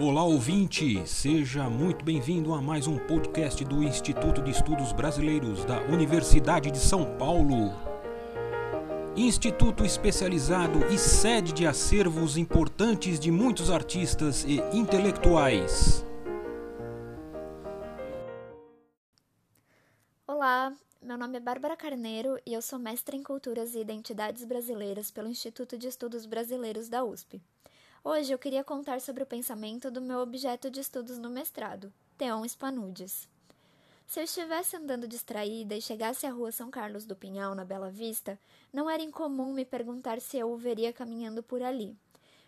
Olá ouvinte, seja muito bem-vindo a mais um podcast do Instituto de Estudos Brasileiros da Universidade de São Paulo. Instituto especializado e sede de acervos importantes de muitos artistas e intelectuais. Olá, meu nome é Bárbara Carneiro e eu sou mestre em Culturas e Identidades Brasileiras pelo Instituto de Estudos Brasileiros da USP. Hoje eu queria contar sobre o pensamento do meu objeto de estudos no mestrado, Theon Spanudes. Se eu estivesse andando distraída e chegasse à rua São Carlos do Pinhal, na Bela Vista, não era incomum me perguntar se eu o veria caminhando por ali.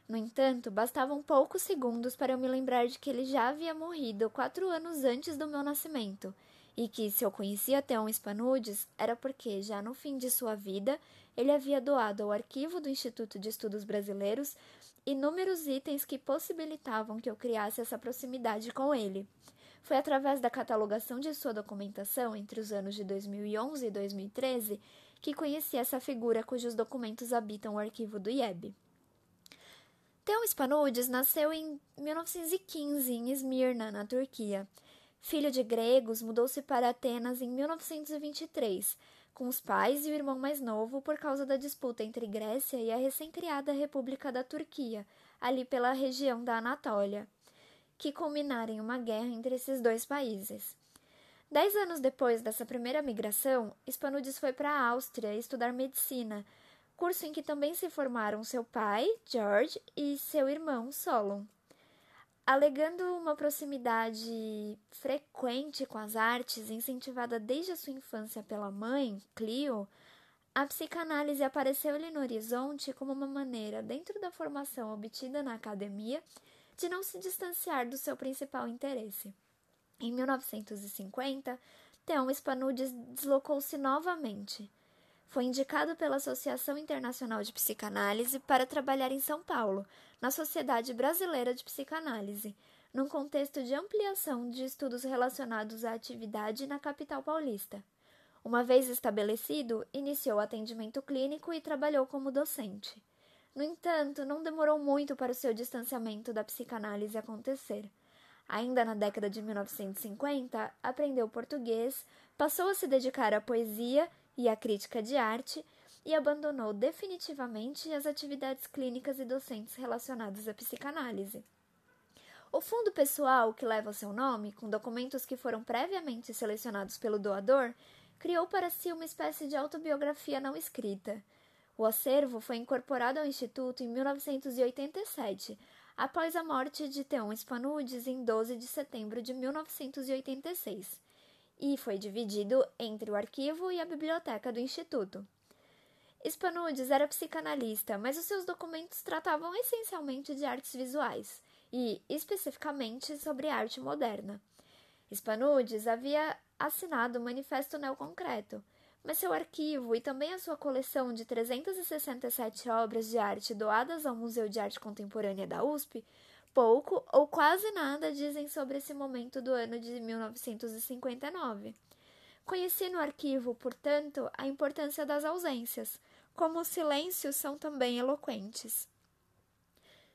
No entanto, bastavam poucos segundos para eu me lembrar de que ele já havia morrido quatro anos antes do meu nascimento, e que, se eu conhecia Theon Spanudes, era porque, já no fim de sua vida, ele havia doado ao arquivo do Instituto de Estudos Brasileiros inúmeros itens que possibilitavam que eu criasse essa proximidade com ele. Foi através da catalogação de sua documentação entre os anos de 2011 e 2013 que conheci essa figura cujos documentos habitam o arquivo do IEB. Theon Spanudes nasceu em 1915 em Esmirna, na Turquia. Filho de gregos, mudou-se para Atenas em 1923, com os pais e o irmão mais novo por causa da disputa entre Grécia e a recém-criada República da Turquia, ali pela região da Anatólia, que culminaram em uma guerra entre esses dois países. Dez anos depois dessa primeira migração, Spanudes foi para a Áustria estudar medicina, curso em que também se formaram seu pai, George, e seu irmão, Solon. Alegando uma proximidade frequente com as artes, incentivada desde a sua infância pela mãe, Clio, a psicanálise apareceu-lhe no horizonte como uma maneira, dentro da formação obtida na academia, de não se distanciar do seu principal interesse. Em 1950, Theon Spanudes deslocou-se novamente. Foi indicado pela Associação Internacional de Psicanálise para trabalhar em São Paulo, na Sociedade Brasileira de Psicanálise, num contexto de ampliação de estudos relacionados à atividade na capital paulista. Uma vez estabelecido, iniciou atendimento clínico e trabalhou como docente. No entanto, não demorou muito para o seu distanciamento da psicanálise acontecer. Ainda na década de 1950, aprendeu português, passou a se dedicar à poesia e à crítica de arte e abandonou definitivamente as atividades clínicas e docentes relacionadas à psicanálise. O fundo pessoal, que leva o seu nome, com documentos que foram previamente selecionados pelo doador, criou para si uma espécie de autobiografia não escrita. O acervo foi incorporado ao Instituto em 1987, após a morte de Theon Spanudes em 12 de setembro de 1986 e foi dividido entre o arquivo e a biblioteca do Instituto. Spanudes era psicanalista, mas os seus documentos tratavam essencialmente de artes visuais e, especificamente, sobre arte moderna. Spanudes havia assinado o Manifesto Neoconcreto, mas seu arquivo e também a sua coleção de 367 obras de arte doadas ao Museu de Arte Contemporânea da USP pouco ou quase nada dizem sobre esse momento do ano de 1959. Conheci no arquivo, portanto, a importância das ausências, como os silêncios são também eloquentes.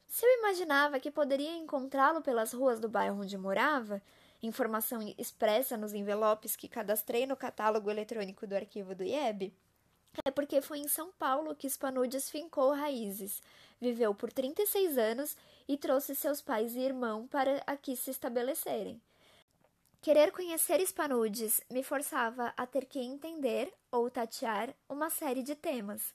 Se eu imaginava que poderia encontrá-lo pelas ruas do bairro onde morava, informação expressa nos envelopes que cadastrei no catálogo eletrônico do arquivo do IEB, é porque foi em São Paulo que Spanudes fincou raízes, viveu por 36 anos e trouxe seus pais e irmão para aqui se estabelecerem. Querer conhecer Spanudes me forçava a ter que entender ou tatear uma série de temas.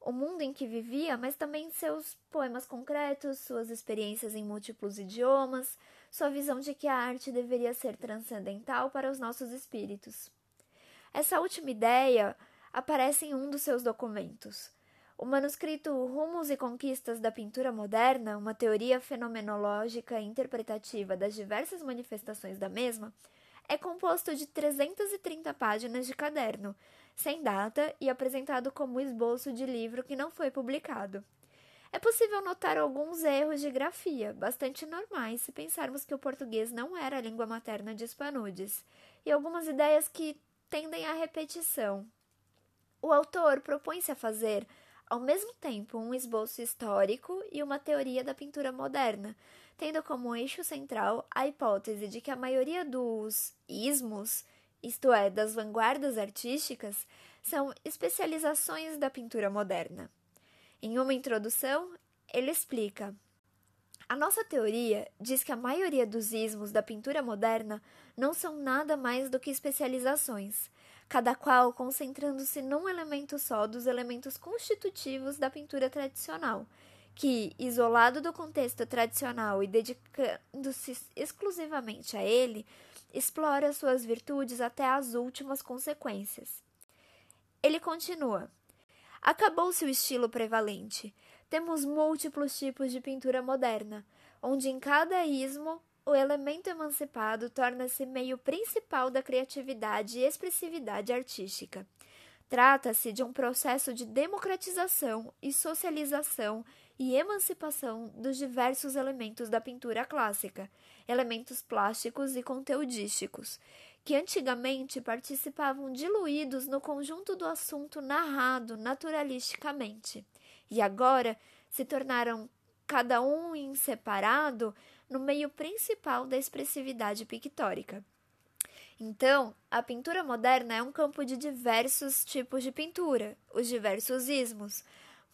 O mundo em que vivia, mas também seus poemas concretos, suas experiências em múltiplos idiomas, sua visão de que a arte deveria ser transcendental para os nossos espíritos. Essa última ideia aparece em um dos seus documentos. O manuscrito Rumos e Conquistas da Pintura Moderna, uma teoria fenomenológica interpretativa das diversas manifestações da mesma, é composto de 330 páginas de caderno, sem data e apresentado como esboço de livro que não foi publicado. É possível notar alguns erros de grafia, bastante normais se pensarmos que o português não era a língua materna de Spanudes, e algumas ideias que tendem à repetição. O autor propõe-se a fazer ao mesmo tempo um esboço histórico e uma teoria da pintura moderna, tendo como eixo central a hipótese de que a maioria dos ismos, isto é, das vanguardas artísticas, são especializações da pintura moderna. Em uma introdução, ele explica: A nossa teoria diz que a maioria dos ismos da pintura moderna não são nada mais do que especializações, cada qual concentrando-se num elemento só dos elementos constitutivos da pintura tradicional que, isolado do contexto tradicional e dedicando-se exclusivamente a ele, explora suas virtudes até as últimas consequências. Ele continua: Acabou-se o estilo prevalente. Temos múltiplos tipos de pintura moderna, onde em cada ismo o elemento emancipado torna-se meio principal da criatividade e expressividade artística. Trata-se de um processo de democratização e socialização e emancipação dos diversos elementos da pintura clássica, elementos plásticos e conteudísticos, que antigamente participavam diluídos no conjunto do assunto narrado naturalisticamente, e agora se tornaram cada um em separado no meio principal da expressividade pictórica. Então, a pintura moderna é um campo de diversos tipos de pintura, os diversos ismos,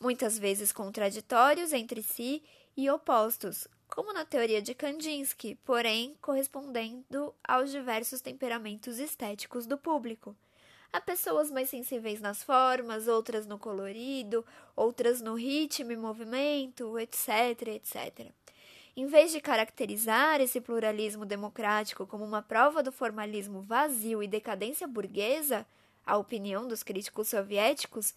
muitas vezes contraditórios entre si e opostos, como na teoria de Kandinsky, porém correspondendo aos diversos temperamentos estéticos do público. Há pessoas mais sensíveis nas formas, outras no colorido, outras no ritmo e movimento, etc, etc. Em vez de caracterizar esse pluralismo democrático como uma prova do formalismo vazio e decadência burguesa, a opinião dos críticos soviéticos,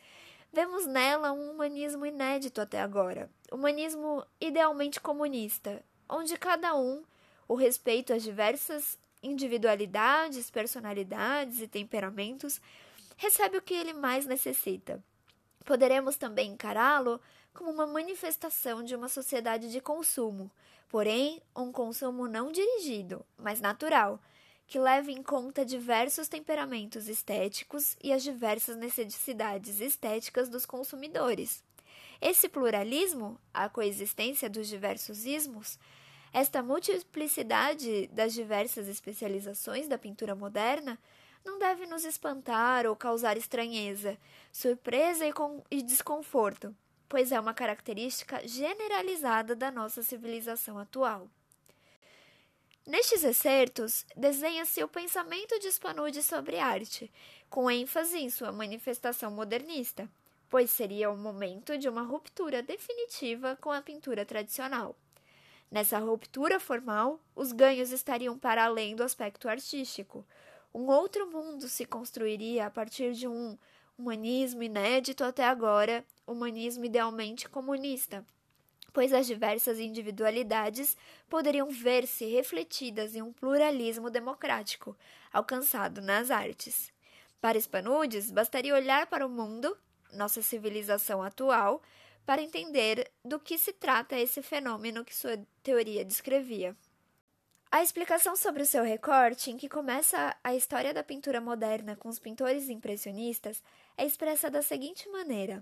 Vemos nela um humanismo inédito até agora, humanismo idealmente comunista, onde cada um, o respeito às diversas individualidades, personalidades e temperamentos, recebe o que ele mais necessita. Poderemos também encará-lo como uma manifestação de uma sociedade de consumo, porém um consumo não dirigido, mas natural que leve em conta diversos temperamentos estéticos e as diversas necessidades estéticas dos consumidores. Esse pluralismo, a coexistência dos diversos ismos, esta multiplicidade das diversas especializações da pintura moderna, não deve nos espantar ou causar estranheza, surpresa e, e desconforto, pois é uma característica generalizada da nossa civilização atual. Nestes excertos, desenha-se o pensamento de Spanud sobre arte, com ênfase em sua manifestação modernista, pois seria o momento de uma ruptura definitiva com a pintura tradicional. Nessa ruptura formal, os ganhos estariam para além do aspecto artístico. Um outro mundo se construiria a partir de um humanismo inédito até agora, humanismo idealmente comunista, pois as diversas individualidades poderiam ver-se refletidas em um pluralismo democrático alcançado nas artes. Para Spanudes, bastaria olhar para o mundo, nossa civilização atual, para entender do que se trata esse fenômeno que sua teoria descrevia. A explicação sobre o seu recorte, em que começa a história da pintura moderna com os pintores impressionistas, é expressa da seguinte maneira: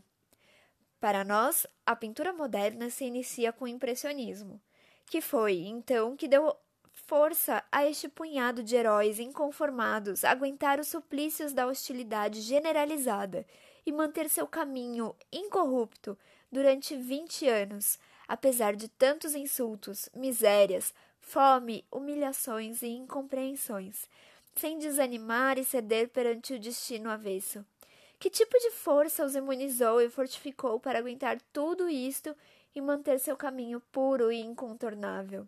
para nós, a pintura moderna se inicia com o impressionismo, que foi, então, que deu força a este punhado de heróis inconformados aguentar os suplícios da hostilidade generalizada e manter seu caminho incorrupto durante vinte anos, apesar de tantos insultos, misérias, fome, humilhações e incompreensões, sem desanimar e ceder perante o destino avesso. Que tipo de força os imunizou e fortificou para aguentar tudo isto e manter seu caminho puro e incontornável?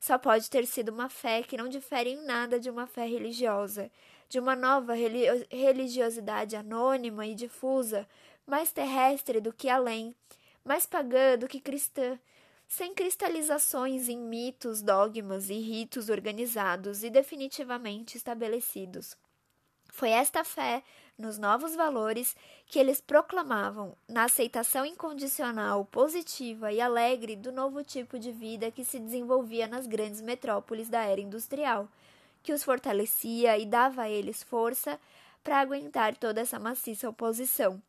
Só pode ter sido uma fé que não difere em nada de uma fé religiosa, de uma nova religiosidade anônima e difusa, mais terrestre do que além, mais pagã do que cristã, sem cristalizações em mitos, dogmas e ritos organizados e definitivamente estabelecidos. Foi esta fé nos novos valores que eles proclamavam, na aceitação incondicional, positiva e alegre do novo tipo de vida que se desenvolvia nas grandes metrópoles da era industrial, que os fortalecia e dava a eles força para aguentar toda essa maciça oposição.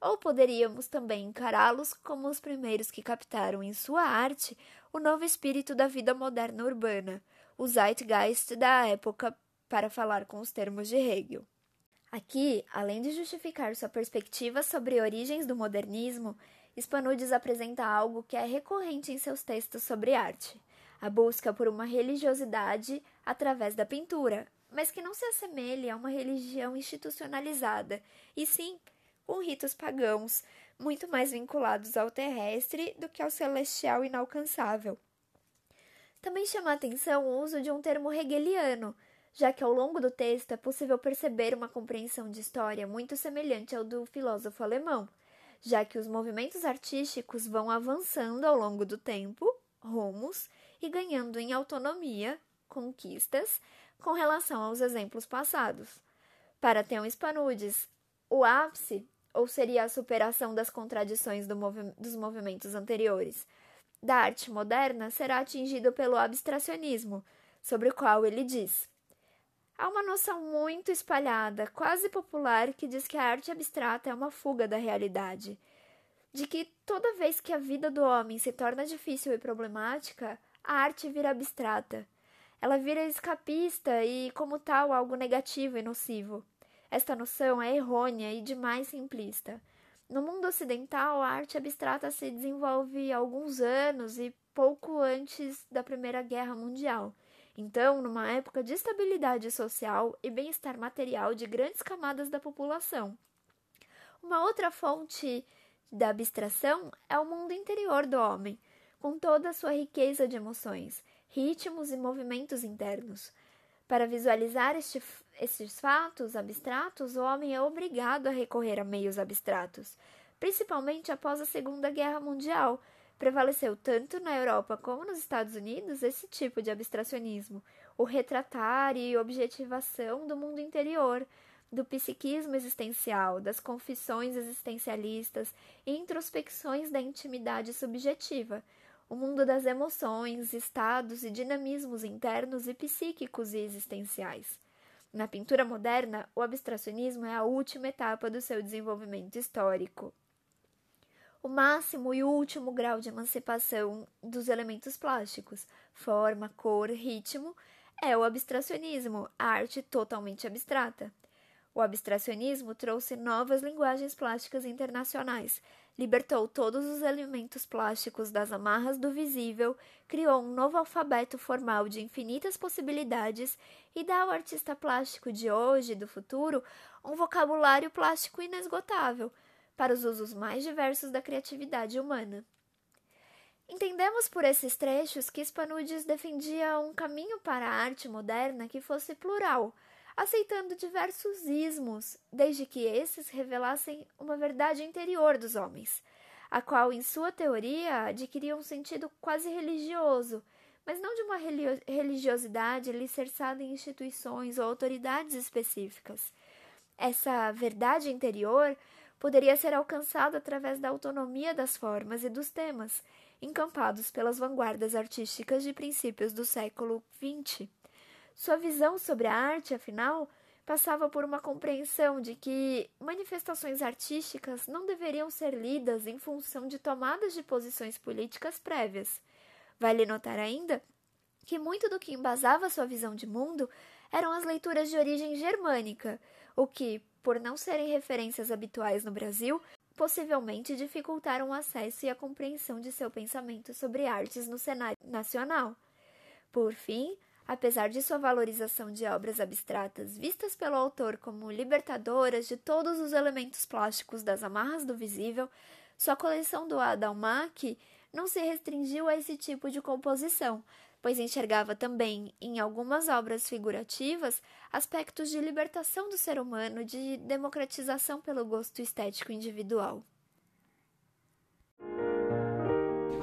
Ou poderíamos também encará-los como os primeiros que captaram em sua arte o novo espírito da vida moderna urbana, o Zeitgeist da época, para falar com os termos de Hegel. Aqui, além de justificar sua perspectiva sobre origens do modernismo, Spanudes apresenta algo que é recorrente em seus textos sobre arte: a busca por uma religiosidade através da pintura, mas que não se assemelhe a uma religião institucionalizada, e sim com ritos pagãos, muito mais vinculados ao terrestre do que ao celestial inalcançável. Também chama a atenção o uso de um termo hegeliano, já que ao longo do texto é possível perceber uma compreensão de história muito semelhante ao do filósofo alemão, já que os movimentos artísticos vão avançando ao longo do tempo, rumos, e ganhando em autonomia, conquistas, com relação aos exemplos passados. Para Theon Spanudes, o ápice, ou seria a superação das contradições do movi dos movimentos anteriores, da arte moderna será atingido pelo abstracionismo, sobre o qual ele diz: Há uma noção muito espalhada, quase popular, que diz que a arte abstrata é uma fuga da realidade, de que toda vez que a vida do homem se torna difícil e problemática, a arte vira abstrata. Ela vira escapista e, como tal, algo negativo e nocivo. Esta noção é errônea e demais simplista. No mundo ocidental, a arte abstrata se desenvolve há alguns anos e pouco antes da Primeira Guerra Mundial. Então, numa época de estabilidade social e bem-estar material de grandes camadas da população. Uma outra fonte da abstração é o mundo interior do homem, com toda a sua riqueza de emoções, ritmos e movimentos internos. Para visualizar este, estes fatos abstratos, o homem é obrigado a recorrer a meios abstratos, principalmente após a Segunda Guerra Mundial, Prevaleceu tanto na Europa como nos Estados Unidos esse tipo de abstracionismo, o retratar e objetivação do mundo interior, do psiquismo existencial, das confissões existencialistas e introspecções da intimidade subjetiva, o mundo das emoções, estados e dinamismos internos e psíquicos e existenciais. Na pintura moderna, o abstracionismo é a última etapa do seu desenvolvimento histórico o máximo e último grau de emancipação dos elementos plásticos, forma, cor, ritmo, é o abstracionismo, a arte totalmente abstrata. O abstracionismo trouxe novas linguagens plásticas internacionais, libertou todos os elementos plásticos das amarras do visível, criou um novo alfabeto formal de infinitas possibilidades e dá ao artista plástico de hoje e do futuro um vocabulário plástico inesgotável para os usos mais diversos da criatividade humana. Entendemos por esses trechos que Spanudes defendia um caminho para a arte moderna que fosse plural, aceitando diversos ismos, desde que esses revelassem uma verdade interior dos homens, a qual, em sua teoria, adquiria um sentido quase religioso, mas não de uma religiosidade alicerçada em instituições ou autoridades específicas. Essa verdade interior poderia ser alcançado através da autonomia das formas e dos temas, encampados pelas vanguardas artísticas de princípios do século XX. Sua visão sobre a arte, afinal, passava por uma compreensão de que manifestações artísticas não deveriam ser lidas em função de tomadas de posições políticas prévias. Vale notar ainda que muito do que embasava sua visão de mundo eram as leituras de origem germânica, o que, por não serem referências habituais no Brasil, possivelmente dificultaram o acesso e a compreensão de seu pensamento sobre artes no cenário nacional. Por fim, apesar de sua valorização de obras abstratas vistas pelo autor como libertadoras de todos os elementos plásticos das amarras do visível, sua coleção doada ao MAC não se restringiu a esse tipo de composição, pois enxergava também, em algumas obras figurativas, aspectos de libertação do ser humano, de democratização pelo gosto estético individual.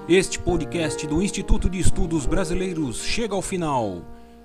Este podcast do Instituto de Estudos Brasileiros chega ao final.